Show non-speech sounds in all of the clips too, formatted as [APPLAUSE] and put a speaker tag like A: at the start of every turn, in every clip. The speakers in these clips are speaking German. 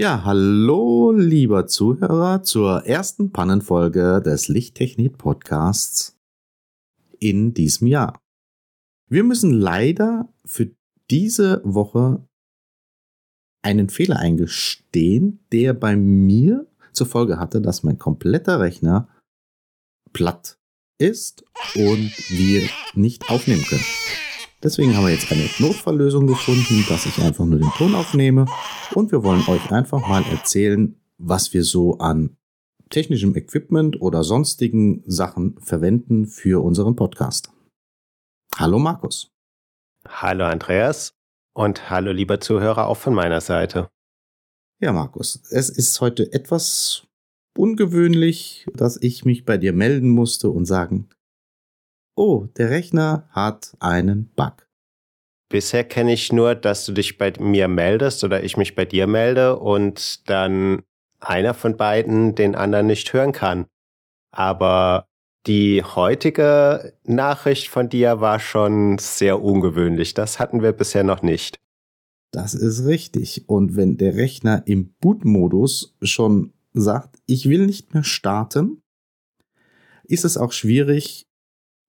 A: Ja, hallo, lieber Zuhörer, zur ersten Pannenfolge des Lichttechnik Podcasts in diesem Jahr. Wir müssen leider für diese Woche einen Fehler eingestehen, der bei mir zur Folge hatte, dass mein kompletter Rechner platt ist und wir nicht aufnehmen können. Deswegen haben wir jetzt eine Notfalllösung gefunden, dass ich einfach nur den Ton aufnehme und wir wollen euch einfach mal erzählen, was wir so an technischem Equipment oder sonstigen Sachen verwenden für unseren Podcast. Hallo Markus.
B: Hallo Andreas und hallo lieber Zuhörer auch von meiner Seite.
A: Ja Markus, es ist heute etwas ungewöhnlich, dass ich mich bei dir melden musste und sagen, oh, der Rechner hat einen Bug.
B: Bisher kenne ich nur, dass du dich bei mir meldest oder ich mich bei dir melde und dann einer von beiden den anderen nicht hören kann. Aber die heutige Nachricht von dir war schon sehr ungewöhnlich. Das hatten wir bisher noch nicht.
A: Das ist richtig. Und wenn der Rechner im Boot-Modus schon sagt, ich will nicht mehr starten, ist es auch schwierig,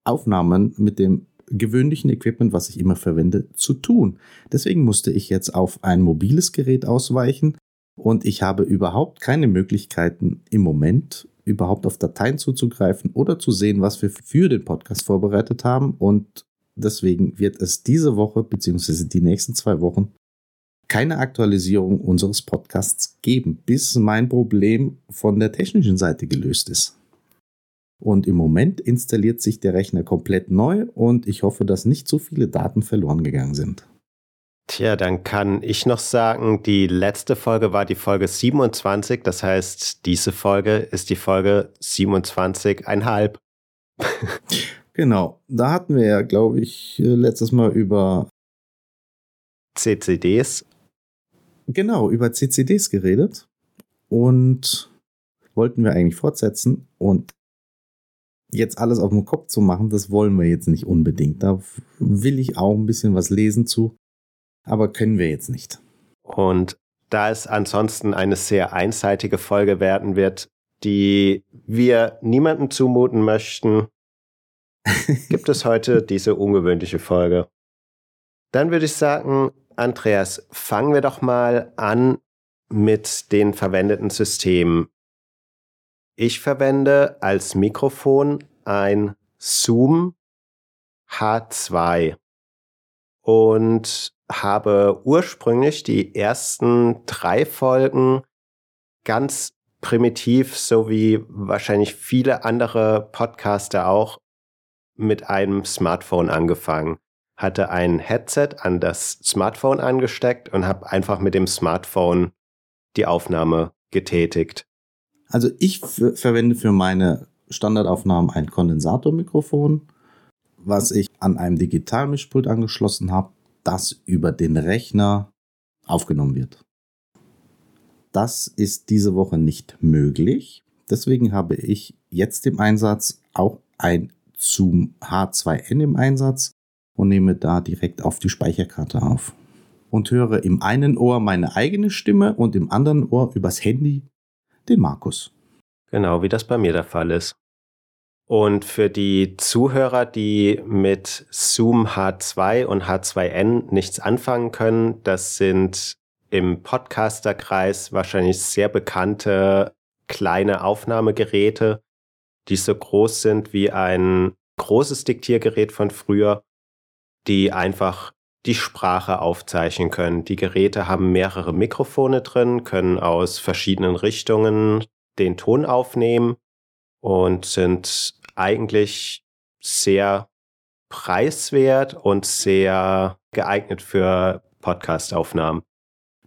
A: Aufnahmen mit dem gewöhnlichen Equipment, was ich immer verwende, zu tun. Deswegen musste ich jetzt auf ein mobiles Gerät ausweichen und ich habe überhaupt keine Möglichkeiten im Moment überhaupt auf Dateien zuzugreifen oder zu sehen, was wir für den Podcast vorbereitet haben und deswegen wird es diese Woche bzw. die nächsten zwei Wochen keine Aktualisierung unseres Podcasts geben, bis mein Problem von der technischen Seite gelöst ist. Und im Moment installiert sich der Rechner komplett neu und ich hoffe, dass nicht so viele Daten verloren gegangen sind.
B: Tja, dann kann ich noch sagen, die letzte Folge war die Folge 27. Das heißt, diese Folge ist die Folge 27,5. [LAUGHS]
A: genau, da hatten wir ja, glaube ich, letztes Mal über
B: CCDs.
A: Genau, über CCDs geredet und wollten wir eigentlich fortsetzen. Und jetzt alles auf dem Kopf zu machen, das wollen wir jetzt nicht unbedingt. Da will ich auch ein bisschen was lesen zu, aber können wir jetzt nicht.
B: Und da es ansonsten eine sehr einseitige Folge werden wird, die wir niemandem zumuten möchten, [LAUGHS] gibt es heute diese ungewöhnliche Folge. Dann würde ich sagen, Andreas, fangen wir doch mal an mit den verwendeten Systemen. Ich verwende als Mikrofon ein Zoom H2 und habe ursprünglich die ersten drei Folgen ganz primitiv, so wie wahrscheinlich viele andere Podcaster auch, mit einem Smartphone angefangen. Hatte ein Headset an das Smartphone angesteckt und habe einfach mit dem Smartphone die Aufnahme getätigt.
A: Also ich verwende für meine Standardaufnahmen ein Kondensatormikrofon, was ich an einem Digitalmischpult angeschlossen habe, das über den Rechner aufgenommen wird. Das ist diese Woche nicht möglich. Deswegen habe ich jetzt im Einsatz auch ein Zoom H2N im Einsatz und nehme da direkt auf die Speicherkarte auf. Und höre im einen Ohr meine eigene Stimme und im anderen Ohr übers Handy den Markus.
B: Genau, wie das bei mir der Fall ist. Und für die Zuhörer, die mit Zoom H2 und H2N nichts anfangen können, das sind im Podcasterkreis wahrscheinlich sehr bekannte kleine Aufnahmegeräte, die so groß sind wie ein großes Diktiergerät von früher, die einfach die Sprache aufzeichnen können. Die Geräte haben mehrere Mikrofone drin, können aus verschiedenen Richtungen den Ton aufnehmen und sind eigentlich sehr preiswert und sehr geeignet für Podcastaufnahmen.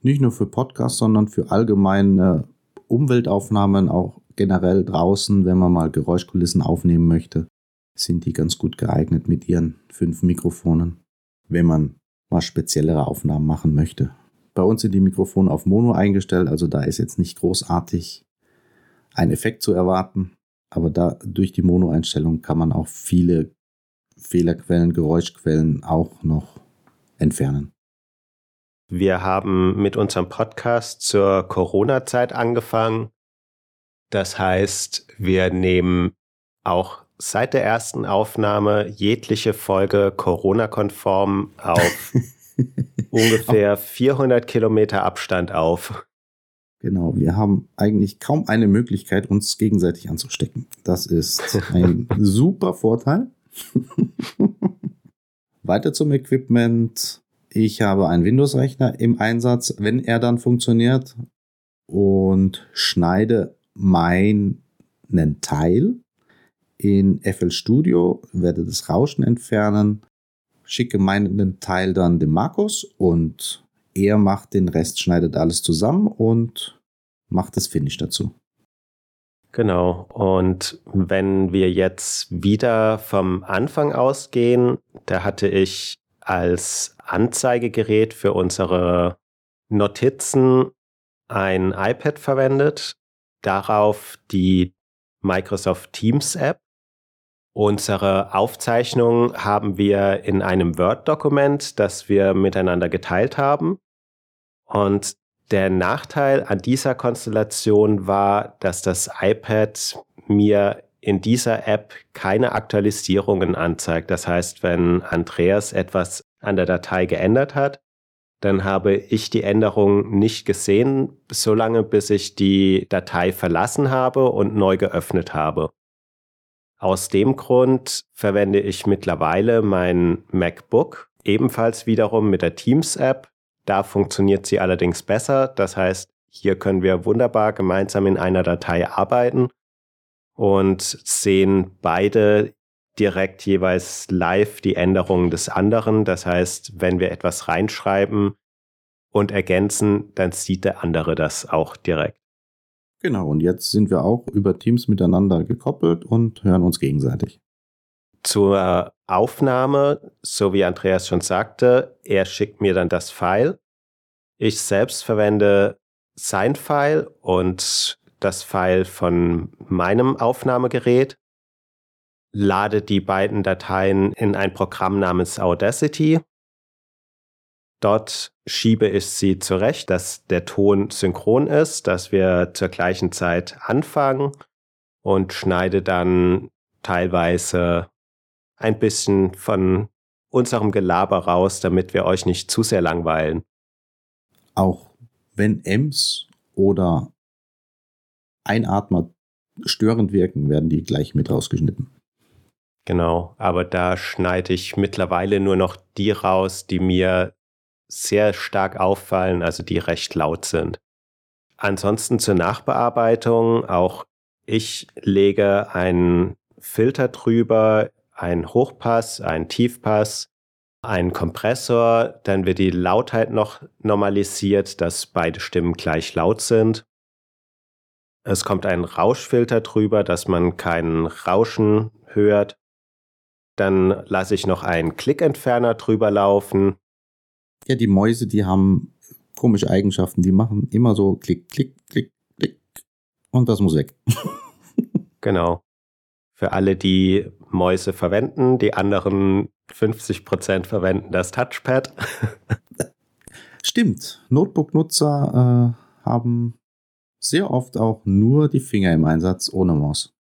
A: Nicht nur für Podcasts, sondern für allgemeine Umweltaufnahmen, auch generell draußen, wenn man mal Geräuschkulissen aufnehmen möchte, sind die ganz gut geeignet mit ihren fünf Mikrofonen, wenn man mal speziellere Aufnahmen machen möchte. Bei uns sind die Mikrofone auf Mono eingestellt, also da ist jetzt nicht großartig ein Effekt zu erwarten. Aber da durch die Mono-Einstellung kann man auch viele Fehlerquellen, Geräuschquellen auch noch entfernen.
B: Wir haben mit unserem Podcast zur Corona-Zeit angefangen. Das heißt, wir nehmen auch seit der ersten Aufnahme jegliche Folge Corona-konform auf [LAUGHS] ungefähr 400 Kilometer Abstand auf.
A: Genau, wir haben eigentlich kaum eine Möglichkeit, uns gegenseitig anzustecken. Das ist ein [LAUGHS] super Vorteil. [LAUGHS] Weiter zum Equipment. Ich habe einen Windows-Rechner im Einsatz, wenn er dann funktioniert und schneide meinen Teil in FL Studio, werde das Rauschen entfernen, schicke meinen Teil dann dem Markus und er macht den Rest, schneidet alles zusammen und macht das Finish dazu.
B: Genau. Und wenn wir jetzt wieder vom Anfang ausgehen, da hatte ich als Anzeigegerät für unsere Notizen ein iPad verwendet, darauf die Microsoft Teams App. Unsere Aufzeichnung haben wir in einem Word-Dokument, das wir miteinander geteilt haben. Und der Nachteil an dieser Konstellation war, dass das iPad mir in dieser App keine Aktualisierungen anzeigt. Das heißt, wenn Andreas etwas an der Datei geändert hat, dann habe ich die Änderung nicht gesehen, solange bis ich die Datei verlassen habe und neu geöffnet habe. Aus dem Grund verwende ich mittlerweile mein MacBook ebenfalls wiederum mit der Teams-App da funktioniert sie allerdings besser. Das heißt, hier können wir wunderbar gemeinsam in einer Datei arbeiten und sehen beide direkt jeweils live die Änderungen des anderen. Das heißt, wenn wir etwas reinschreiben und ergänzen, dann sieht der andere das auch direkt.
A: Genau, und jetzt sind wir auch über Teams miteinander gekoppelt und hören uns gegenseitig.
B: Zur Aufnahme, so wie Andreas schon sagte, er schickt mir dann das File. Ich selbst verwende sein File und das File von meinem Aufnahmegerät, lade die beiden Dateien in ein Programm namens Audacity. Dort schiebe ich sie zurecht, dass der Ton synchron ist, dass wir zur gleichen Zeit anfangen und schneide dann teilweise ein bisschen von unserem Gelaber raus, damit wir euch nicht zu sehr langweilen.
A: Auch wenn Ems oder Einatmer störend wirken, werden die gleich mit rausgeschnitten.
B: Genau, aber da schneide ich mittlerweile nur noch die raus, die mir sehr stark auffallen, also die recht laut sind. Ansonsten zur Nachbearbeitung, auch ich lege einen Filter drüber ein Hochpass, ein Tiefpass, ein Kompressor, dann wird die Lautheit noch normalisiert, dass beide Stimmen gleich laut sind. Es kommt ein Rauschfilter drüber, dass man keinen Rauschen hört. Dann lasse ich noch einen Klickentferner drüber laufen.
A: Ja, die Mäuse, die haben komische Eigenschaften. Die machen immer so Klick, Klick, Klick, Klick. Und das muss weg. [LAUGHS]
B: genau. Für alle, die Mäuse verwenden. Die anderen 50 Prozent verwenden das Touchpad. [LAUGHS]
A: Stimmt. Notebook-Nutzer äh, haben sehr oft auch nur die Finger im Einsatz ohne Maus.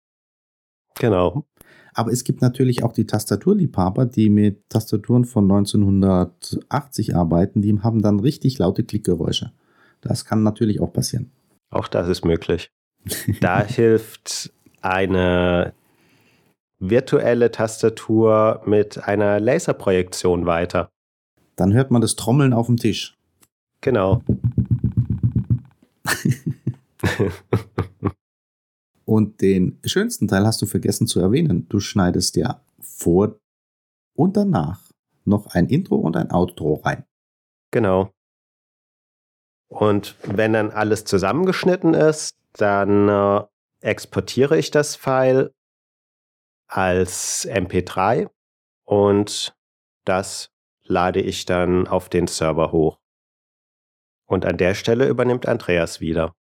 B: Genau.
A: Aber es gibt natürlich auch die Tastaturliebhaber, die mit Tastaturen von 1980 arbeiten, die haben dann richtig laute Klickgeräusche. Das kann natürlich auch passieren.
B: Auch das ist möglich. [LAUGHS] Da hilft eine virtuelle Tastatur mit einer Laserprojektion weiter.
A: Dann hört man das Trommeln auf dem Tisch.
B: Genau. [LAUGHS]
A: Und den schönsten Teil hast du vergessen zu erwähnen. Du schneidest ja vor und danach noch ein Intro und ein Outro rein.
B: Genau. Und wenn dann alles zusammengeschnitten ist, dann äh, exportiere ich das File als MP3 und das lade ich dann auf den Server hoch. Und an der Stelle übernimmt Andreas wieder.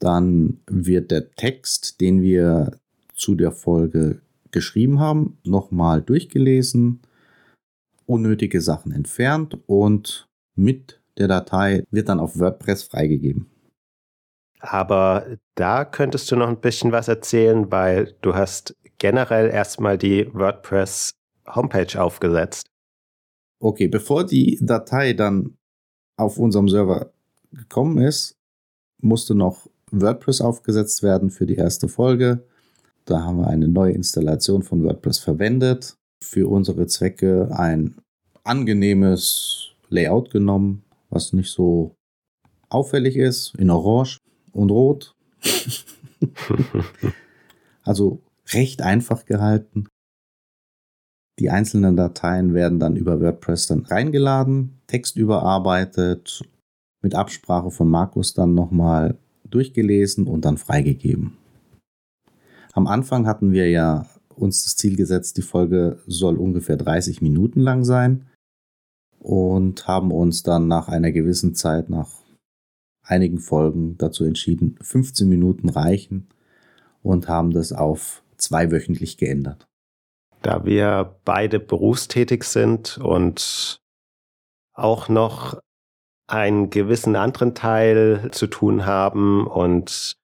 A: Dann wird der Text, den wir zu der Folge geschrieben haben, nochmal durchgelesen, unnötige Sachen entfernt und mit der Datei wird dann auf WordPress freigegeben.
B: Aber da könntest du noch ein bisschen was erzählen, weil du hast generell erstmal die WordPress Homepage aufgesetzt.
A: Okay, bevor die Datei dann auf unserem Server gekommen ist, musste noch WordPress aufgesetzt werden für die erste Folge. Da haben wir eine neue Installation von WordPress verwendet. Für unsere Zwecke ein angenehmes Layout genommen, was nicht so auffällig ist, in Orange und Rot. [LAUGHS] also recht einfach gehalten. Die einzelnen Dateien werden dann über WordPress dann reingeladen, Text überarbeitet, mit Absprache von Markus dann nochmal durchgelesen und dann freigegeben. Am Anfang hatten wir ja uns das Ziel gesetzt, die Folge soll ungefähr 30 Minuten lang sein und haben uns dann nach einer gewissen Zeit, nach einigen Folgen dazu entschieden, 15 Minuten reichen und haben das auf zweiwöchentlich geändert.
B: Da wir beide berufstätig sind und auch noch einen gewissen anderen Teil zu tun haben und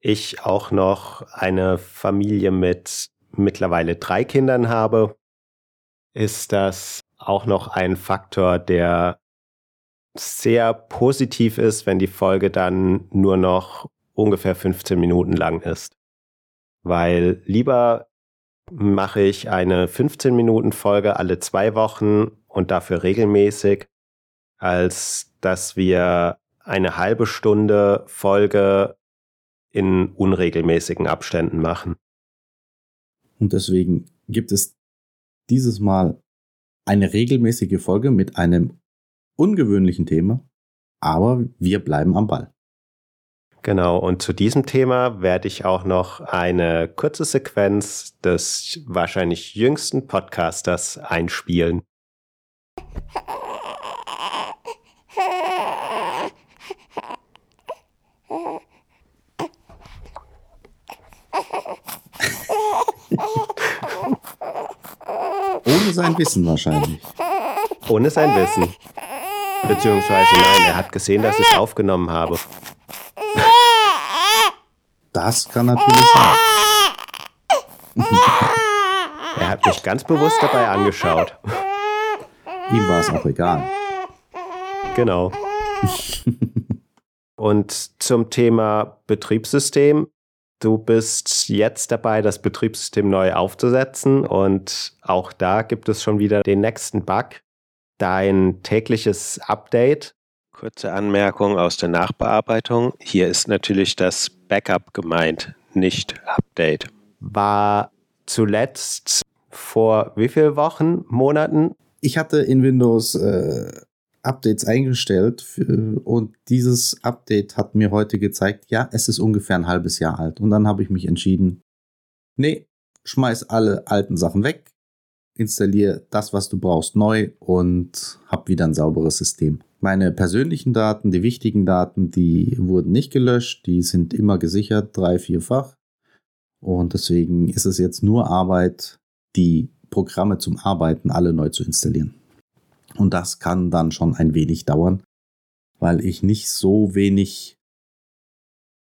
B: ich auch noch eine Familie mit mittlerweile drei Kindern habe, ist das auch noch ein Faktor, der sehr positiv ist, wenn die Folge dann nur noch ungefähr 15 Minuten lang ist. Weil lieber mache ich eine 15 Minuten Folge alle zwei Wochen und dafür regelmäßig, als dass wir eine halbe Stunde Folge in unregelmäßigen Abständen machen.
A: Und deswegen gibt es dieses Mal eine regelmäßige Folge mit einem ungewöhnlichen Thema, aber wir bleiben am Ball.
B: Genau, und zu diesem Thema werde ich auch noch eine kurze Sequenz des wahrscheinlich jüngsten Podcasters einspielen.
A: Ohne sein Wissen wahrscheinlich.
B: Ohne sein Wissen. Beziehungsweise nein, er hat gesehen, dass ich es aufgenommen habe.
A: Das kann natürlich sein.
B: er hat mich ganz bewusst dabei angeschaut.
A: Ihm war es auch egal.
B: Genau. [LAUGHS] Und zum Thema Betriebssystem. Du bist jetzt dabei, das Betriebssystem neu aufzusetzen und auch da gibt es schon wieder den nächsten Bug. Dein tägliches Update. Kurze Anmerkung aus der Nachbearbeitung. Hier ist natürlich das Backup gemeint, nicht Update. War zuletzt vor wie vielen Wochen, Monaten?
A: Ich hatte in Windows äh, Updates eingestellt für, und dieses Update hat mir heute gezeigt, ja, es ist ungefähr ein halbes Jahr alt. Und dann habe ich mich entschieden, nee, schmeiß alle alten Sachen weg, installiere das, was du brauchst, neu und hab wieder ein sauberes System. Meine persönlichen Daten, die wichtigen Daten, die wurden nicht gelöscht, die sind immer gesichert, drei, vierfach. Und deswegen ist es jetzt nur Arbeit, die Programme zum Arbeiten alle neu zu installieren. Und das kann dann schon ein wenig dauern, weil ich nicht so wenig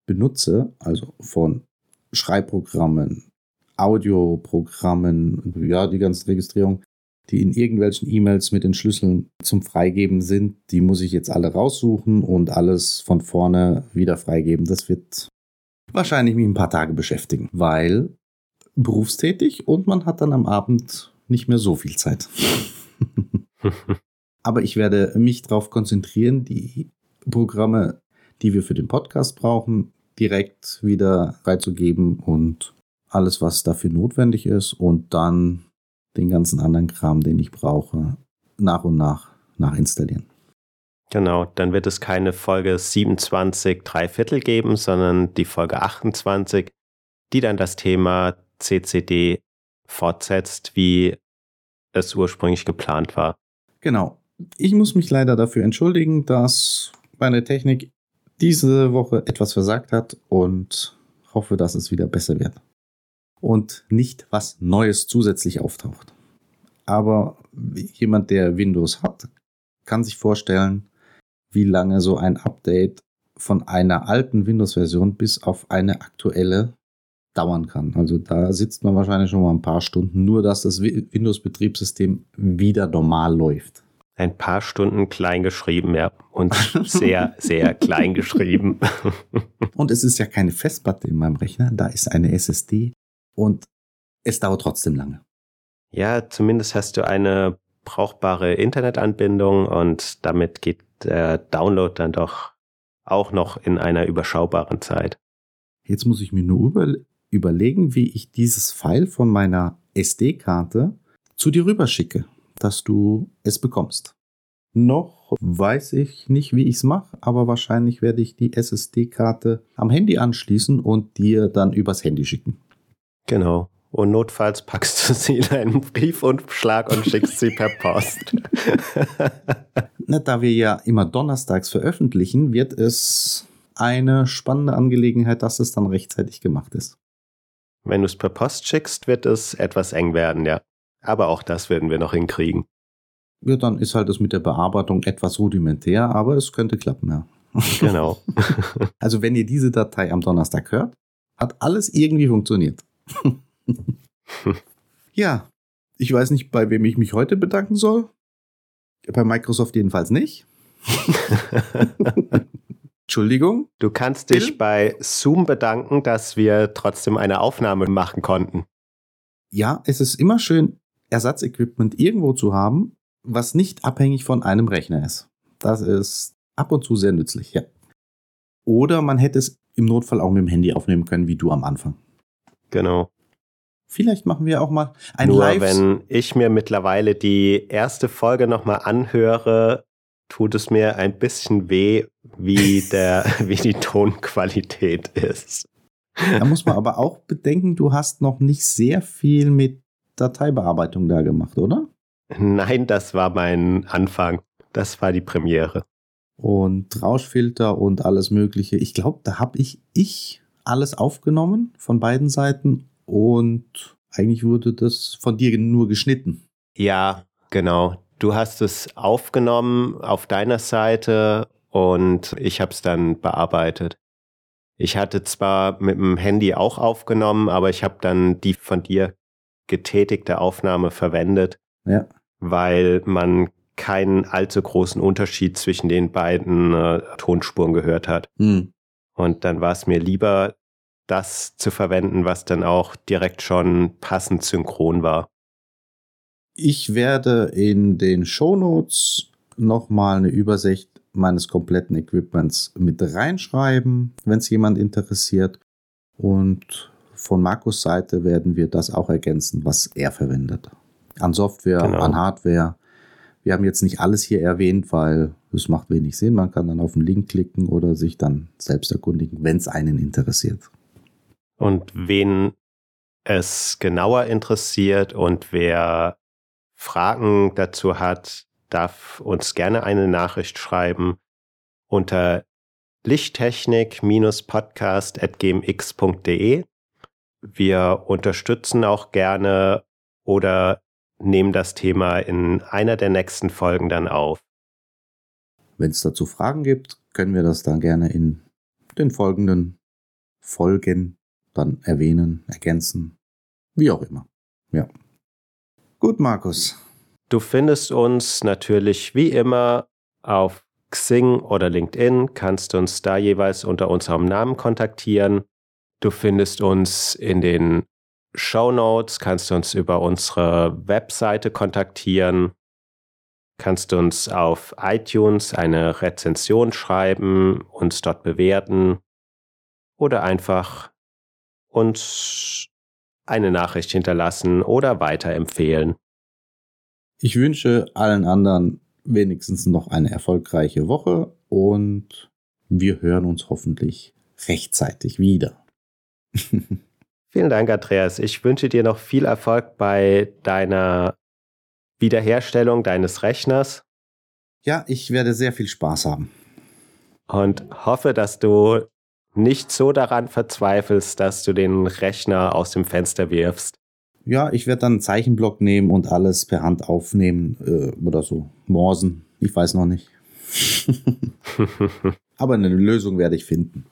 A: benutze, also von Schreibprogrammen, Audioprogrammen, ja, die ganzen Registrierungen, die in irgendwelchen E-Mails mit den Schlüsseln zum Freigeben sind, die muss ich jetzt alle raussuchen und alles von vorne wieder freigeben. Das wird wahrscheinlich mich ein paar Tage beschäftigen, weil berufstätig und man hat dann am Abend nicht mehr so viel Zeit. [LAUGHS] Aber ich werde mich darauf konzentrieren, die Programme, die wir für den Podcast brauchen, direkt wieder freizugeben und alles, was dafür notwendig ist. Und dann den ganzen anderen Kram, den ich brauche, nach und nach nachinstallieren.
B: Genau, dann wird es keine Folge 27 drei Viertel geben, sondern die Folge 28, die dann das Thema CCD fortsetzt, wie es ursprünglich geplant war.
A: Genau. Ich muss mich leider dafür entschuldigen, dass meine Technik diese Woche etwas versagt hat und hoffe, dass es wieder besser wird. Und nicht was Neues zusätzlich auftaucht. Aber jemand, der Windows hat, kann sich vorstellen, wie lange so ein Update von einer alten Windows-Version bis auf eine aktuelle dauern kann. Also da sitzt man wahrscheinlich schon mal ein paar Stunden, nur dass das Windows-Betriebssystem wieder normal läuft.
B: Ein paar Stunden klein geschrieben, ja. Und sehr, [LAUGHS] sehr klein geschrieben. [LAUGHS]
A: und es ist ja keine Festplatte in meinem Rechner, da ist eine SSD und es dauert trotzdem lange.
B: Ja, zumindest hast du eine brauchbare Internetanbindung und damit geht der Download dann doch auch noch in einer überschaubaren Zeit.
A: Jetzt muss ich mir nur über, überlegen, wie ich dieses File von meiner SD-Karte zu dir rüberschicke, dass du es bekommst. Noch weiß ich nicht, wie ich es mache, aber wahrscheinlich werde ich die SSD-Karte am Handy anschließen und dir dann übers Handy schicken.
B: Genau. Und notfalls packst du sie in einen Brief und Schlag und schickst sie per Post. [LAUGHS]
A: Na, da wir ja immer donnerstags veröffentlichen, wird es eine spannende Angelegenheit, dass es dann rechtzeitig gemacht ist.
B: Wenn du es per Post schickst, wird es etwas eng werden, ja. Aber auch das werden wir noch hinkriegen.
A: Ja, dann ist halt das mit der Bearbeitung etwas rudimentär, aber es könnte klappen, ja.
B: Genau. [LAUGHS]
A: also wenn ihr diese Datei am Donnerstag hört, hat alles irgendwie funktioniert. [LAUGHS] ja, ich weiß nicht, bei wem ich mich heute bedanken soll. Bei Microsoft jedenfalls nicht. [LAUGHS] Entschuldigung.
B: Du kannst dich Bill? bei Zoom bedanken, dass wir trotzdem eine Aufnahme machen konnten.
A: Ja, es ist immer schön, Ersatzequipment irgendwo zu haben, was nicht abhängig von einem Rechner ist. Das ist ab und zu sehr nützlich, ja. Oder man hätte es im Notfall auch mit dem Handy aufnehmen können, wie du am Anfang.
B: Genau.
A: Vielleicht machen wir auch mal ein
B: Nur Live. wenn ich mir mittlerweile die erste Folge nochmal anhöre, tut es mir ein bisschen weh, wie [LAUGHS] der, wie die Tonqualität ist.
A: Da muss man aber auch bedenken, du hast noch nicht sehr viel mit Dateibearbeitung da gemacht, oder?
B: Nein, das war mein Anfang. Das war die Premiere.
A: Und Rauschfilter und alles Mögliche. Ich glaube, da habe ich, ich alles aufgenommen von beiden Seiten und eigentlich wurde das von dir nur geschnitten.
B: Ja, genau. Du hast es aufgenommen auf deiner Seite und ich habe es dann bearbeitet. Ich hatte zwar mit dem Handy auch aufgenommen, aber ich habe dann die von dir getätigte Aufnahme verwendet,
A: ja.
B: weil man keinen allzu großen Unterschied zwischen den beiden äh, Tonspuren gehört hat.
A: Hm.
B: Und dann war es mir lieber, das zu verwenden, was dann auch direkt schon passend synchron war.
A: Ich werde in den Shownotes nochmal eine Übersicht meines kompletten Equipments mit reinschreiben, wenn es jemand interessiert. Und von Markus Seite werden wir das auch ergänzen, was er verwendet. An Software, genau. an Hardware. Wir haben jetzt nicht alles hier erwähnt, weil es macht wenig Sinn. Man kann dann auf den Link klicken oder sich dann selbst erkundigen, wenn es einen interessiert.
B: Und wen es genauer interessiert und wer Fragen dazu hat, darf uns gerne eine Nachricht schreiben unter lichttechnik-podcast.gmx.de. Wir unterstützen auch gerne oder nehmen das Thema in einer der nächsten Folgen dann auf.
A: Wenn es dazu Fragen gibt, können wir das dann gerne in den folgenden Folgen dann erwähnen, ergänzen, wie auch immer. Ja. Gut, Markus.
B: Du findest uns natürlich wie immer auf Xing oder LinkedIn, kannst uns da jeweils unter unserem Namen kontaktieren. Du findest uns in den Show Notes, kannst uns über unsere Webseite kontaktieren, kannst uns auf iTunes eine Rezension schreiben, uns dort bewerten oder einfach uns eine Nachricht hinterlassen oder weiterempfehlen.
A: Ich wünsche allen anderen wenigstens noch eine erfolgreiche Woche und wir hören uns hoffentlich rechtzeitig wieder. [LAUGHS]
B: Vielen Dank, Andreas. Ich wünsche dir noch viel Erfolg bei deiner Wiederherstellung deines Rechners.
A: Ja, ich werde sehr viel Spaß haben.
B: Und hoffe, dass du nicht so daran verzweifelst, dass du den Rechner aus dem Fenster wirfst.
A: Ja, ich werde dann einen Zeichenblock nehmen und alles per Hand aufnehmen äh, oder so. Morsen. Ich weiß noch nicht. [LAUGHS] Aber eine Lösung werde ich finden.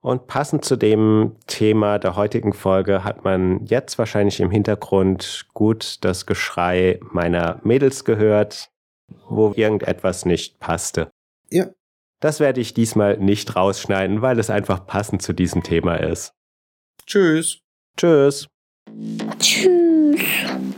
B: Und passend zu dem Thema der heutigen Folge hat man jetzt wahrscheinlich im Hintergrund gut das Geschrei meiner Mädels gehört, wo irgendetwas nicht passte.
A: Ja.
B: Das werde ich diesmal nicht rausschneiden, weil es einfach passend zu diesem Thema ist.
A: Tschüss.
B: Tschüss.
C: Tschüss.